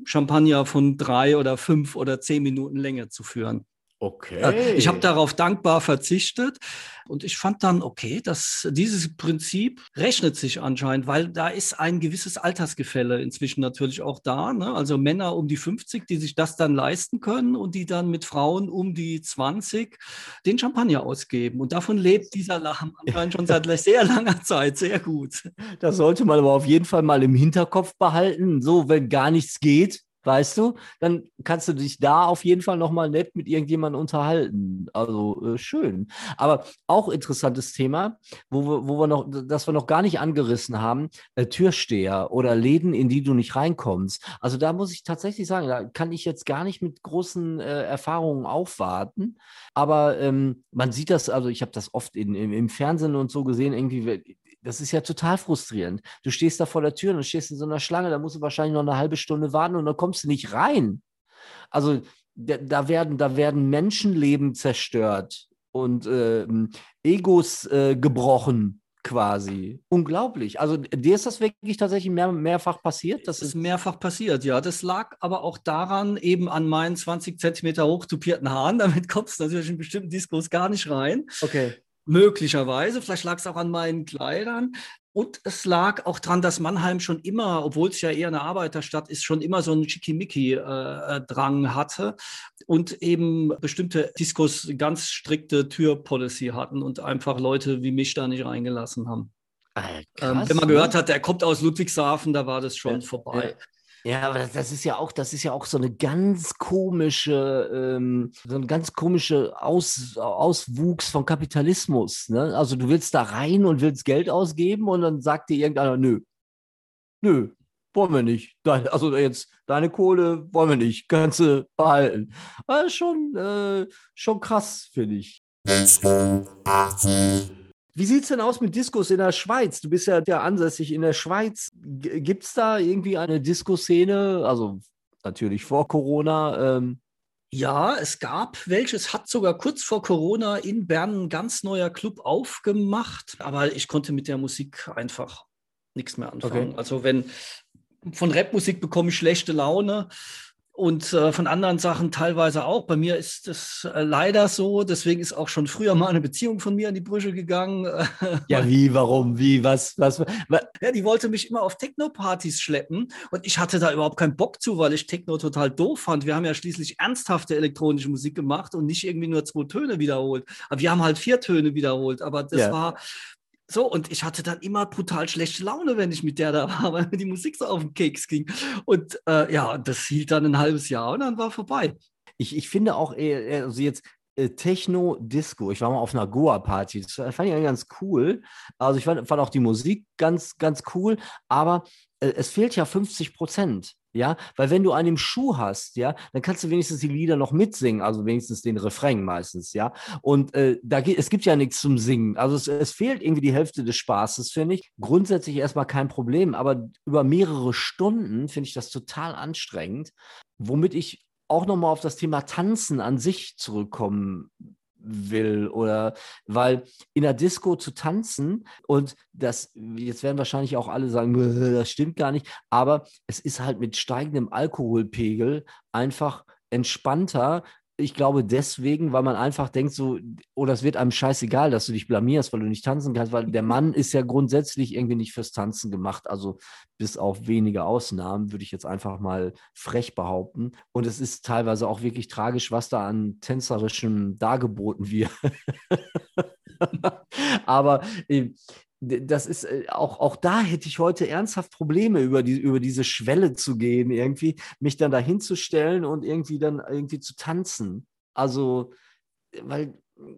Champagner von drei oder fünf oder zehn Minuten Länge zu führen. Okay. Ich habe darauf dankbar verzichtet und ich fand dann, okay, dass dieses Prinzip rechnet sich anscheinend, weil da ist ein gewisses Altersgefälle inzwischen natürlich auch da. Ne? Also Männer um die 50, die sich das dann leisten können und die dann mit Frauen um die 20 den Champagner ausgeben. Und davon lebt dieser Lachen anscheinend schon seit sehr langer Zeit sehr gut. Das sollte man aber auf jeden Fall mal im Hinterkopf behalten. So, wenn gar nichts geht, weißt du, dann kannst du dich da auf jeden Fall nochmal nett mit irgendjemandem unterhalten. Also äh, schön. Aber auch interessantes Thema, wo wir, wo wir noch, das wir noch gar nicht angerissen haben, äh, Türsteher oder Läden, in die du nicht reinkommst. Also da muss ich tatsächlich sagen, da kann ich jetzt gar nicht mit großen äh, Erfahrungen aufwarten. Aber ähm, man sieht das, also ich habe das oft in, im, im Fernsehen und so gesehen, irgendwie das ist ja total frustrierend. Du stehst da vor der Tür und stehst in so einer Schlange, da musst du wahrscheinlich noch eine halbe Stunde warten und dann kommst du nicht rein. Also da werden, da werden Menschenleben zerstört und äh, Egos äh, gebrochen quasi. Unglaublich. Also dir ist das wirklich tatsächlich mehr, mehrfach passiert? Das ist mehrfach passiert, ja. Das lag aber auch daran, eben an meinen 20 Zentimeter hoch tupierten Haaren. Damit kommst du natürlich in bestimmten Diskos gar nicht rein. Okay. Möglicherweise, vielleicht lag es auch an meinen Kleidern. Und es lag auch daran, dass Mannheim schon immer, obwohl es ja eher eine Arbeiterstadt ist, schon immer so einen Schickimicki-Drang äh, hatte und eben bestimmte Diskos ganz strikte Türpolicy hatten und einfach Leute wie mich da nicht reingelassen haben. Ah, krass, ähm, wenn man gehört ne? hat, der kommt aus Ludwigshafen, da war das schon ja, vorbei. Ja. Ja, aber das ist ja auch, das ist ja auch so eine ganz komische, ähm, so ein ganz komische Aus, Auswuchs von Kapitalismus. Ne? Also du willst da rein und willst Geld ausgeben und dann sagt dir irgendeiner, nö, nö, wollen wir nicht. Deine, also jetzt deine Kohle wollen wir nicht, kannst du behalten. Das ist schon, äh, schon krass, finde ich. Wie sieht es denn aus mit Diskos in der Schweiz? Du bist ja, ja ansässig in der Schweiz. Gibt es da irgendwie eine Disco-Szene? Also natürlich vor Corona. Ähm. Ja, es gab welches, hat sogar kurz vor Corona in Bern ein ganz neuer Club aufgemacht, aber ich konnte mit der Musik einfach nichts mehr anfangen. Okay. Also wenn von Rapmusik bekomme ich schlechte Laune und äh, von anderen Sachen teilweise auch. Bei mir ist es äh, leider so, deswegen ist auch schon früher mal eine Beziehung von mir in die Brüche gegangen. ja, wie, warum, wie, was, was, was? Ja, die wollte mich immer auf Techno-Partys schleppen und ich hatte da überhaupt keinen Bock zu, weil ich Techno total doof fand. Wir haben ja schließlich ernsthafte elektronische Musik gemacht und nicht irgendwie nur zwei Töne wiederholt. Aber wir haben halt vier Töne wiederholt, aber das ja. war so, und ich hatte dann immer brutal schlechte Laune, wenn ich mit der da war, weil mir die Musik so auf den Keks ging. Und äh, ja, das hielt dann ein halbes Jahr und dann war vorbei. Ich, ich finde auch, also jetzt äh, Techno-Disco. Ich war mal auf einer Goa-Party. Das fand ich ganz cool. Also ich fand, fand, auch die Musik ganz, ganz cool, aber äh, es fehlt ja 50 Prozent. Ja, weil wenn du einen Schuh hast, ja, dann kannst du wenigstens die Lieder noch mitsingen, also wenigstens den Refrain meistens, ja. Und äh, da es gibt ja nichts zum Singen. Also es, es fehlt irgendwie die Hälfte des Spaßes, finde ich. Grundsätzlich erstmal kein Problem, aber über mehrere Stunden finde ich das total anstrengend, womit ich auch nochmal auf das Thema Tanzen an sich zurückkommen will oder weil in der Disco zu tanzen und das, jetzt werden wahrscheinlich auch alle sagen, das stimmt gar nicht, aber es ist halt mit steigendem Alkoholpegel einfach entspannter, ich glaube deswegen, weil man einfach denkt so, oder oh, es wird einem scheißegal, dass du dich blamierst, weil du nicht tanzen kannst, weil der Mann ist ja grundsätzlich irgendwie nicht fürs Tanzen gemacht, also bis auf wenige Ausnahmen, würde ich jetzt einfach mal frech behaupten. Und es ist teilweise auch wirklich tragisch, was da an tänzerischem dargeboten wird. Aber äh, das ist äh, auch, auch da hätte ich heute ernsthaft Probleme, über, die, über diese Schwelle zu gehen, irgendwie, mich dann da hinzustellen und irgendwie dann irgendwie zu tanzen. Also, weil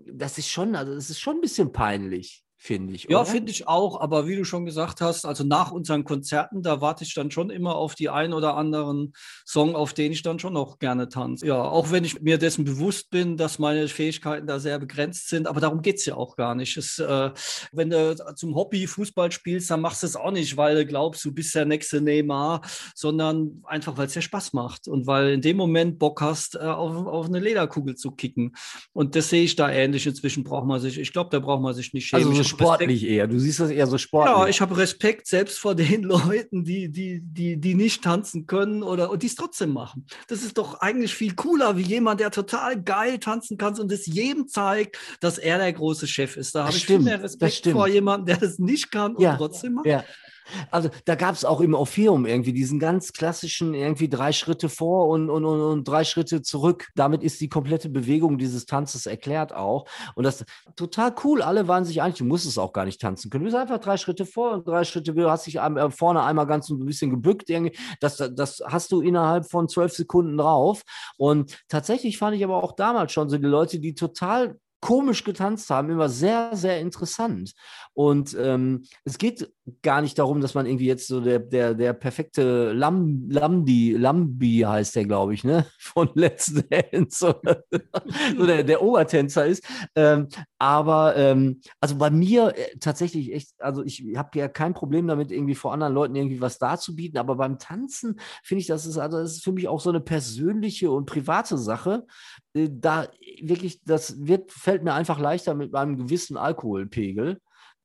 das ist schon, also das ist schon ein bisschen peinlich finde ich. Ja, finde ich auch. Aber wie du schon gesagt hast, also nach unseren Konzerten, da warte ich dann schon immer auf die ein oder anderen Song, auf den ich dann schon noch gerne tanze. Ja, auch wenn ich mir dessen bewusst bin, dass meine Fähigkeiten da sehr begrenzt sind. Aber darum geht es ja auch gar nicht. Es, äh, wenn du zum Hobby Fußball spielst, dann machst du es auch nicht, weil du glaubst, du bist der nächste Neymar, sondern einfach, weil es dir Spaß macht und weil in dem Moment Bock hast, äh, auf, auf eine Lederkugel zu kicken. Und das sehe ich da ähnlich. Inzwischen braucht man sich, ich glaube, da braucht man sich nicht schämen. Also sportlich Respekt. eher. Du siehst das eher so sportlich. Ja, ich habe Respekt selbst vor den Leuten, die, die, die, die nicht tanzen können oder und die es trotzdem machen. Das ist doch eigentlich viel cooler, wie jemand, der total geil tanzen kann und es jedem zeigt, dass er der große Chef ist. Da habe ich viel mehr Respekt vor jemandem, der das nicht kann ja, und trotzdem macht. Ja. Also da gab es auch im Orpheum irgendwie diesen ganz klassischen irgendwie drei Schritte vor und, und, und, und, drei Schritte zurück. Damit ist die komplette Bewegung dieses Tanzes erklärt auch. Und das total cool. Alle waren sich einig, du musst es auch gar nicht tanzen können. Du bist einfach drei Schritte vor und drei Schritte, du hast dich äh, vorne einmal ganz ein bisschen gebückt. Irgendwie. Das, das hast du innerhalb von zwölf Sekunden drauf. Und tatsächlich fand ich aber auch damals schon so die Leute, die total komisch getanzt haben, immer sehr, sehr interessant. Und ähm, es geht gar nicht darum, dass man irgendwie jetzt so der, der, der perfekte Lam, Lamdi, Lambi heißt der, glaube ich, ne? Von Let's Dance so der, der Obertänzer ist. Ähm, aber ähm, also bei mir äh, tatsächlich echt, also ich habe ja kein Problem damit, irgendwie vor anderen Leuten irgendwie was darzubieten, aber beim Tanzen finde ich, das ist, also das ist für mich auch so eine persönliche und private Sache. Äh, da wirklich, das wird, fällt mir einfach leichter mit meinem gewissen Alkoholpegel.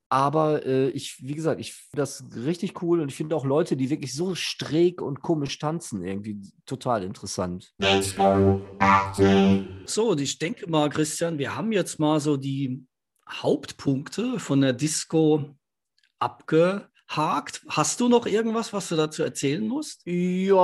Aber äh, ich, wie gesagt, ich finde das richtig cool und ich finde auch Leute, die wirklich so schräg und komisch tanzen, irgendwie total interessant. So, und ich denke mal, Christian, wir haben jetzt mal so die Hauptpunkte von der Disco abge hakt. Hast du noch irgendwas, was du dazu erzählen musst? Ja,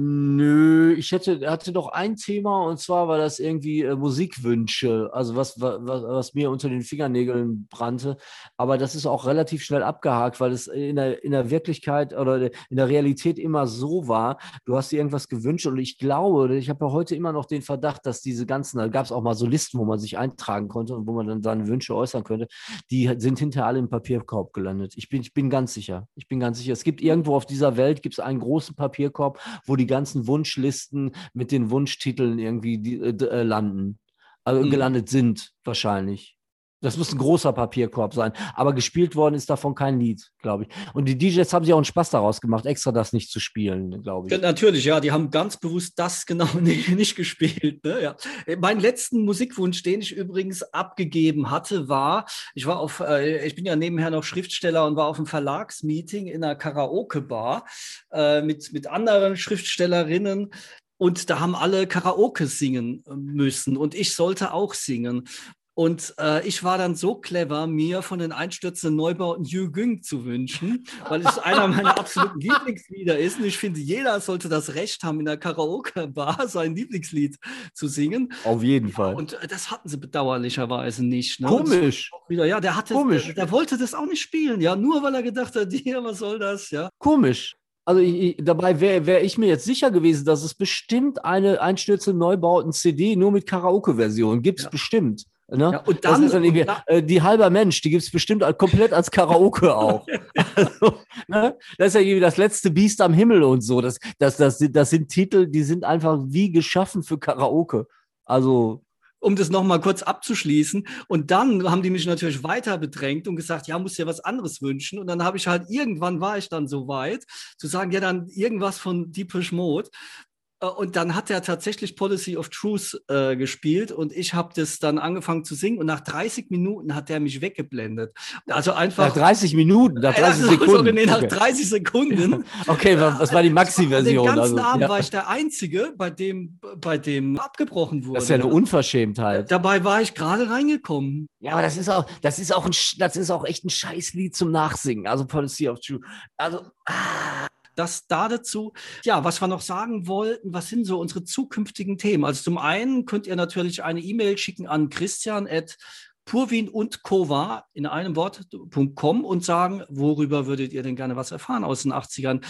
nö. Ich hätte, hatte noch ein Thema und zwar war das irgendwie äh, Musikwünsche, also was, was, was mir unter den Fingernägeln brannte. Aber das ist auch relativ schnell abgehakt, weil es in der, in der Wirklichkeit oder in der Realität immer so war. Du hast dir irgendwas gewünscht und ich glaube, ich habe ja heute immer noch den Verdacht, dass diese ganzen, da gab es auch mal so Listen, wo man sich eintragen konnte und wo man dann seine Wünsche äußern könnte, die sind hinterher alle im Papier Papierkorb gelandet. Ich bin, ich bin ganz sicher. Ich bin ganz sicher. Es gibt irgendwo auf dieser Welt gibt es einen großen Papierkorb, wo die ganzen Wunschlisten mit den Wunschtiteln irgendwie die, äh, äh landen. Also mhm. gelandet sind wahrscheinlich. Das muss ein großer Papierkorb sein. Aber gespielt worden ist davon kein Lied, glaube ich. Und die DJs haben sich auch einen Spaß daraus gemacht, extra das nicht zu spielen, glaube ich. Ja, natürlich, ja. Die haben ganz bewusst das genau nicht, nicht gespielt. Ne? Ja. Mein letzten Musikwunsch, den ich übrigens abgegeben hatte, war, ich war auf, äh, ich bin ja nebenher noch Schriftsteller und war auf einem Verlagsmeeting in einer Karaoke-Bar äh, mit, mit anderen Schriftstellerinnen. Und da haben alle Karaoke singen müssen und ich sollte auch singen. Und äh, ich war dann so clever, mir von den einstürzenden Neubauten Yu Güng zu wünschen, weil es einer meiner absoluten Lieblingslieder ist. Und ich finde, jeder sollte das Recht haben, in der Karaoke-Bar sein Lieblingslied zu singen. Auf jeden Fall. Und äh, das hatten sie bedauerlicherweise nicht. Ne? Komisch. Wieder, ja, der hatte, Komisch. Der, der, wollte das auch nicht spielen, ja, nur weil er gedacht hat, ja, was soll das, ja. Komisch. Also ich, ich, dabei wäre wär ich mir jetzt sicher gewesen, dass es bestimmt eine einstürzende Neubauten CD nur mit Karaoke-Version gibt es ja. bestimmt. Ne? Ja, und dann, dann äh, die halber Mensch, die gibt es bestimmt komplett als Karaoke auch. also, ne? Das ist ja irgendwie das letzte Biest am Himmel und so. Das, das, das, das sind Titel, die sind einfach wie geschaffen für Karaoke. Also um das nochmal kurz abzuschließen. Und dann haben die mich natürlich weiter bedrängt und gesagt, ja, muss dir was anderes wünschen. Und dann habe ich halt, irgendwann war ich dann so weit, zu sagen, ja, dann irgendwas von Deepish Mode. Äh, und dann hat er tatsächlich Policy of Truth äh, gespielt und ich habe das dann angefangen zu singen und nach 30 Minuten hat er mich weggeblendet. Also einfach. Nach 30 Minuten, nach 30 Sekunden. Sorry, nee, nach okay. 30 Sekunden. okay, was war die Maxi-Version? Den ganzen also, Abend ja. war ich der Einzige, bei dem, bei dem abgebrochen wurde. Das ist ja eine Unverschämtheit. Dabei war ich gerade reingekommen. Ja, aber das ist auch, das ist auch ein, das ist auch echt ein Scheißlied zum Nachsingen. Also Policy of Truth. Also, ah das da dazu. Ja, was wir noch sagen wollten, was sind so unsere zukünftigen Themen? Also zum einen könnt ihr natürlich eine E-Mail schicken an Christian at Purwin und Kova in einem Wort.com und sagen, worüber würdet ihr denn gerne was erfahren aus den 80ern?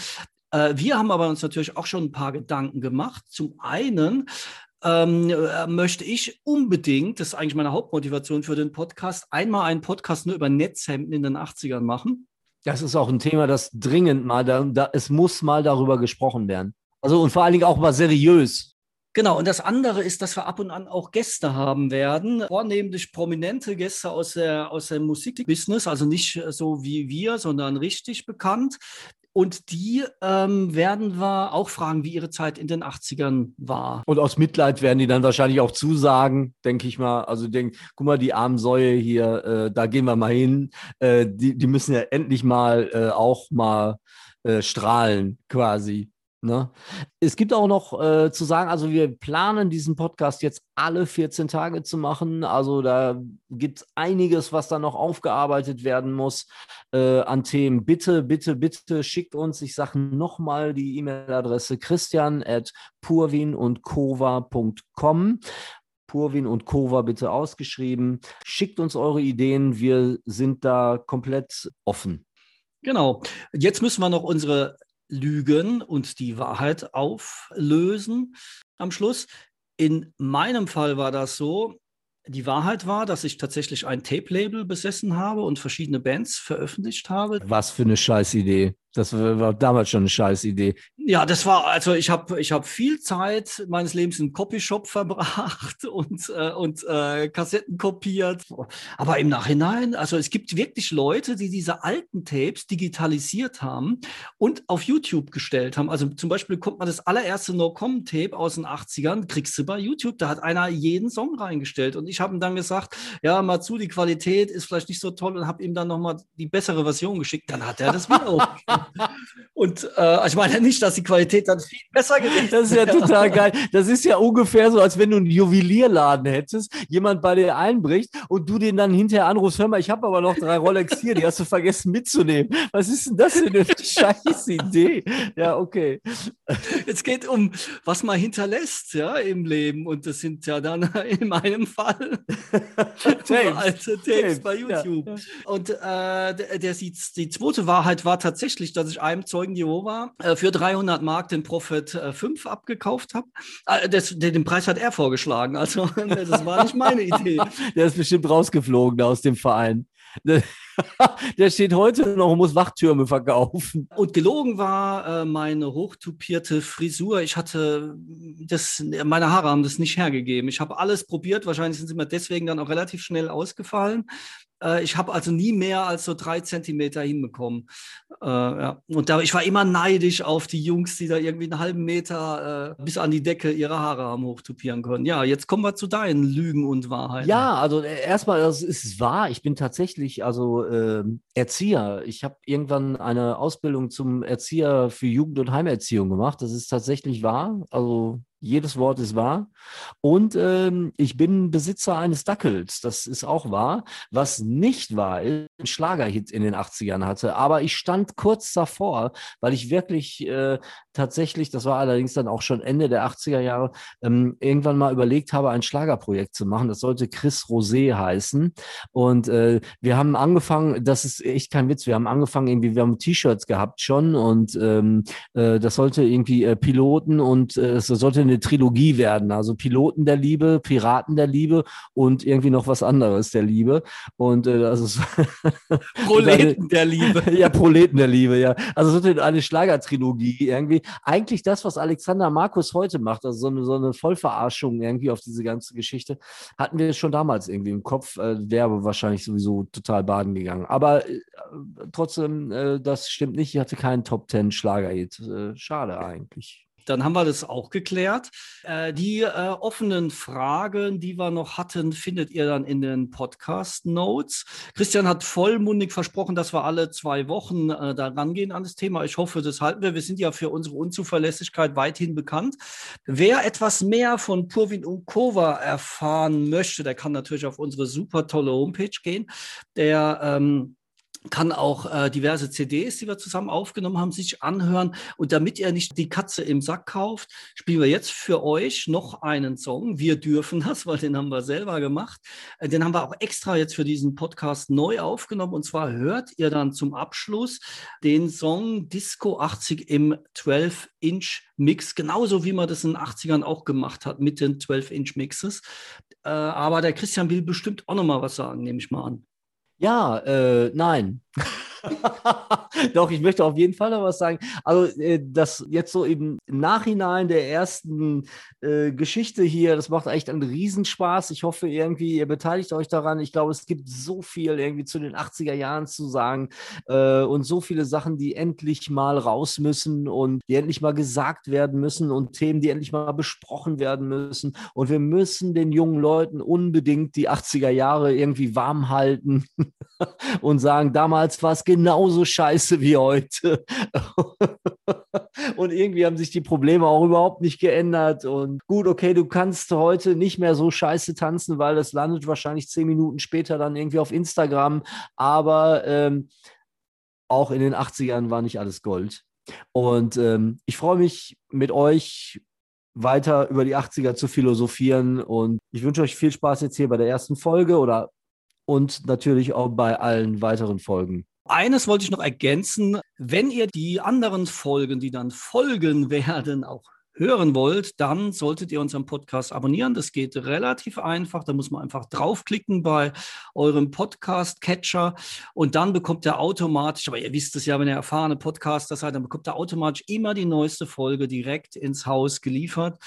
Äh, wir haben aber uns natürlich auch schon ein paar Gedanken gemacht. Zum einen ähm, äh, möchte ich unbedingt, das ist eigentlich meine Hauptmotivation für den Podcast, einmal einen Podcast nur über Netzhemden in den 80ern machen. Das ist auch ein Thema, das dringend mal, da, da, es muss mal darüber gesprochen werden. Also und vor allen Dingen auch mal seriös. Genau, und das andere ist, dass wir ab und an auch Gäste haben werden, vornehmlich prominente Gäste aus der, aus dem Musikbusiness, also nicht so wie wir, sondern richtig bekannt, und die ähm, werden wir auch fragen, wie ihre Zeit in den 80ern war. Und aus Mitleid werden die dann wahrscheinlich auch zusagen, denke ich mal. Also denk, guck mal, die armen Säue hier, äh, da gehen wir mal hin. Äh, die, die müssen ja endlich mal äh, auch mal äh, strahlen, quasi. Ne? Es gibt auch noch äh, zu sagen, also wir planen diesen Podcast jetzt alle 14 Tage zu machen. Also da gibt es einiges, was da noch aufgearbeitet werden muss äh, an Themen. Bitte, bitte, bitte schickt uns, ich sage nochmal die E-Mail-Adresse christian at purwin und kova.com. Purwin und Kova bitte ausgeschrieben. Schickt uns eure Ideen. Wir sind da komplett offen. Genau. Jetzt müssen wir noch unsere Lügen und die Wahrheit auflösen am Schluss. In meinem Fall war das so, die Wahrheit war, dass ich tatsächlich ein Tape-Label besessen habe und verschiedene Bands veröffentlicht habe. Was für eine Scheißidee. Das war damals schon eine scheiß Idee. Ja, das war, also ich habe ich hab viel Zeit meines Lebens im Copyshop verbracht und, äh, und äh, Kassetten kopiert. Aber im Nachhinein, also es gibt wirklich Leute, die diese alten Tapes digitalisiert haben und auf YouTube gestellt haben. Also zum Beispiel kommt man das allererste No-Com-Tape aus den 80ern, kriegst du bei YouTube, da hat einer jeden Song reingestellt. Und ich habe ihm dann gesagt, ja, mal zu, die Qualität ist vielleicht nicht so toll und habe ihm dann nochmal die bessere Version geschickt. Dann hat er das wieder aufgenommen. Und äh, ich meine nicht, dass die Qualität dann viel besser gewesen Das ist ja total geil. Das ist ja ungefähr so, als wenn du einen Juwelierladen hättest, jemand bei dir einbricht und du den dann hinterher anrufst, hör mal, ich habe aber noch drei Rolex hier, die hast du vergessen mitzunehmen. Was ist denn das für eine scheiß Idee? Ja, okay. Es geht um, was man hinterlässt, ja, im Leben. Und das sind ja dann in meinem Fall Tapes. alte Tapes, Tapes bei YouTube. Ja. Und äh, der, der, die, die zweite Wahrheit war tatsächlich, dass ich einem Zeugen Jehova äh, für 300 Mark den Prophet äh, 5 abgekauft habe. Äh, den Preis hat er vorgeschlagen, also das war nicht meine Idee. Der ist bestimmt rausgeflogen aus dem Verein. Der steht heute noch und muss Wachtürme verkaufen. Und gelogen war äh, meine hochtupierte Frisur. Ich hatte das, meine Haare haben das nicht hergegeben. Ich habe alles probiert. Wahrscheinlich sind sie mir deswegen dann auch relativ schnell ausgefallen. Äh, ich habe also nie mehr als so drei Zentimeter hinbekommen. Äh, ja. Und da, ich war immer neidisch auf die Jungs, die da irgendwie einen halben Meter bis an die Decke ihre Haare haben hochtupieren können. Ja, jetzt kommen wir zu deinen Lügen und Wahrheiten. Ja, also erstmal, das ist wahr. Ich bin tatsächlich also äh, Erzieher. Ich habe irgendwann eine Ausbildung zum Erzieher für Jugend- und Heimerziehung gemacht. Das ist tatsächlich wahr. Also jedes Wort ist wahr. Und ähm, ich bin Besitzer eines Dackels. Das ist auch wahr. Was nicht wahr ist, ein Schlagerhit in den 80ern hatte. Aber ich stand kurz davor, weil ich wirklich äh, tatsächlich, das war allerdings dann auch schon Ende der 80er Jahre, ähm, irgendwann mal überlegt habe, ein Schlagerprojekt zu machen. Das sollte Chris Rosé heißen. Und äh, wir haben angefangen, das ist echt kein Witz, wir haben angefangen, irgendwie, wir haben T-Shirts gehabt schon und ähm, äh, das sollte irgendwie äh, Piloten und äh, es sollte eine eine Trilogie werden. Also Piloten der Liebe, Piraten der Liebe und irgendwie noch was anderes der Liebe. Und äh, das ist Proleten der Liebe. ja, Proleten der Liebe, ja. Also wird eine Schlagertrilogie irgendwie. Eigentlich das, was Alexander Markus heute macht, also so eine, so eine Vollverarschung irgendwie auf diese ganze Geschichte, hatten wir schon damals irgendwie im Kopf. Äh, Wäre wahrscheinlich sowieso total baden gegangen. Aber äh, trotzdem, äh, das stimmt nicht. Ich hatte keinen Top Ten Schlager-Hit. Äh, schade eigentlich. Dann haben wir das auch geklärt. Äh, die äh, offenen Fragen, die wir noch hatten, findet ihr dann in den Podcast-Notes. Christian hat vollmundig versprochen, dass wir alle zwei Wochen äh, da rangehen an das Thema. Ich hoffe, das halten wir. Wir sind ja für unsere Unzuverlässigkeit weithin bekannt. Wer etwas mehr von Purvin und Kova erfahren möchte, der kann natürlich auf unsere super tolle Homepage gehen. Der ähm, kann auch äh, diverse CDs, die wir zusammen aufgenommen haben, sich anhören. Und damit ihr nicht die Katze im Sack kauft, spielen wir jetzt für euch noch einen Song. Wir dürfen das, weil den haben wir selber gemacht. Äh, den haben wir auch extra jetzt für diesen Podcast neu aufgenommen. Und zwar hört ihr dann zum Abschluss den Song Disco 80 im 12-Inch Mix, genauso wie man das in den 80ern auch gemacht hat mit den 12-Inch Mixes. Äh, aber der Christian will bestimmt auch noch mal was sagen, nehme ich mal an. Ja, äh, nein. Doch, ich möchte auf jeden Fall noch was sagen. Also, äh, das jetzt so im Nachhinein der ersten äh, Geschichte hier, das macht echt einen Riesenspaß. Ich hoffe irgendwie, ihr beteiligt euch daran. Ich glaube, es gibt so viel irgendwie zu den 80er Jahren zu sagen äh, und so viele Sachen, die endlich mal raus müssen und die endlich mal gesagt werden müssen und Themen, die endlich mal besprochen werden müssen. Und wir müssen den jungen Leuten unbedingt die 80er Jahre irgendwie warm halten und sagen, damals war es genauso scheiße wie heute. und irgendwie haben sich die Probleme auch überhaupt nicht geändert. Und gut, okay, du kannst heute nicht mehr so scheiße tanzen, weil das landet wahrscheinlich zehn Minuten später dann irgendwie auf Instagram. Aber ähm, auch in den 80ern war nicht alles Gold. Und ähm, ich freue mich mit euch weiter über die 80er zu philosophieren. Und ich wünsche euch viel Spaß jetzt hier bei der ersten Folge oder und natürlich auch bei allen weiteren Folgen. Eines wollte ich noch ergänzen. Wenn ihr die anderen Folgen, die dann folgen werden, auch hören wollt, dann solltet ihr unseren Podcast abonnieren. Das geht relativ einfach. Da muss man einfach draufklicken bei eurem Podcast-Catcher und dann bekommt er automatisch, aber ihr wisst es ja, wenn ihr erfahrene Podcaster seid, dann bekommt er automatisch immer die neueste Folge direkt ins Haus geliefert.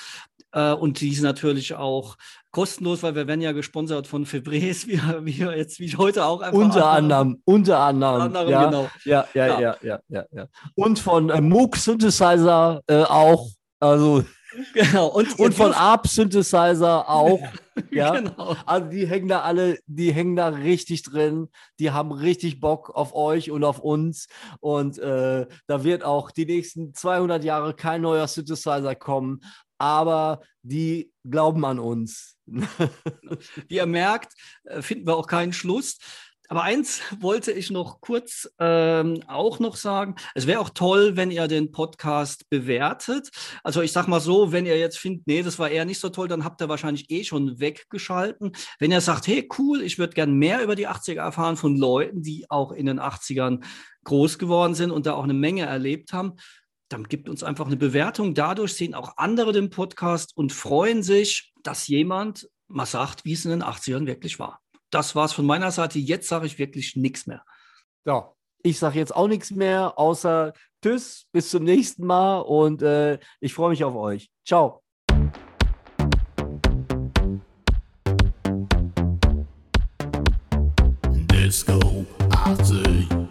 Äh, und die ist natürlich auch kostenlos, weil wir werden ja gesponsert von Febres, wie, wie jetzt wie heute auch einfach. Unter anderem, unter anderem. anderem ja, genau. ja, ja, ja, ja, ja, ja, ja. Und von äh, Moog Synthesizer äh, auch. Also genau. Und, und von ARP Synthesizer auch. ja. Genau. Also die hängen da alle, die hängen da richtig drin. Die haben richtig Bock auf euch und auf uns. Und äh, da wird auch die nächsten 200 Jahre kein neuer Synthesizer kommen aber die glauben an uns. Wie ihr merkt, äh, finden wir auch keinen Schluss. Aber eins wollte ich noch kurz ähm, auch noch sagen. Es wäre auch toll, wenn ihr den Podcast bewertet. Also ich sage mal so, wenn ihr jetzt findet, nee, das war eher nicht so toll, dann habt ihr wahrscheinlich eh schon weggeschalten. Wenn ihr sagt, hey, cool, ich würde gern mehr über die 80er erfahren von Leuten, die auch in den 80ern groß geworden sind und da auch eine Menge erlebt haben, dann gibt uns einfach eine Bewertung. Dadurch sehen auch andere den Podcast und freuen sich, dass jemand mal sagt, wie es in den 80ern wirklich war. Das war es von meiner Seite. Jetzt sage ich wirklich nichts mehr. Ja, ich sage jetzt auch nichts mehr, außer Tschüss, bis zum nächsten Mal und äh, ich freue mich auf euch. Ciao. Disco 80.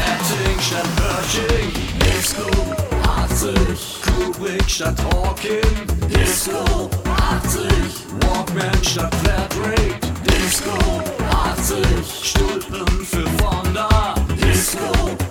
Acting statt Pershing Disco 80 Kubrick statt Hawking Disco 80 Walkman statt Flatrate Disco 80 Stulpen für Fonda Disco 80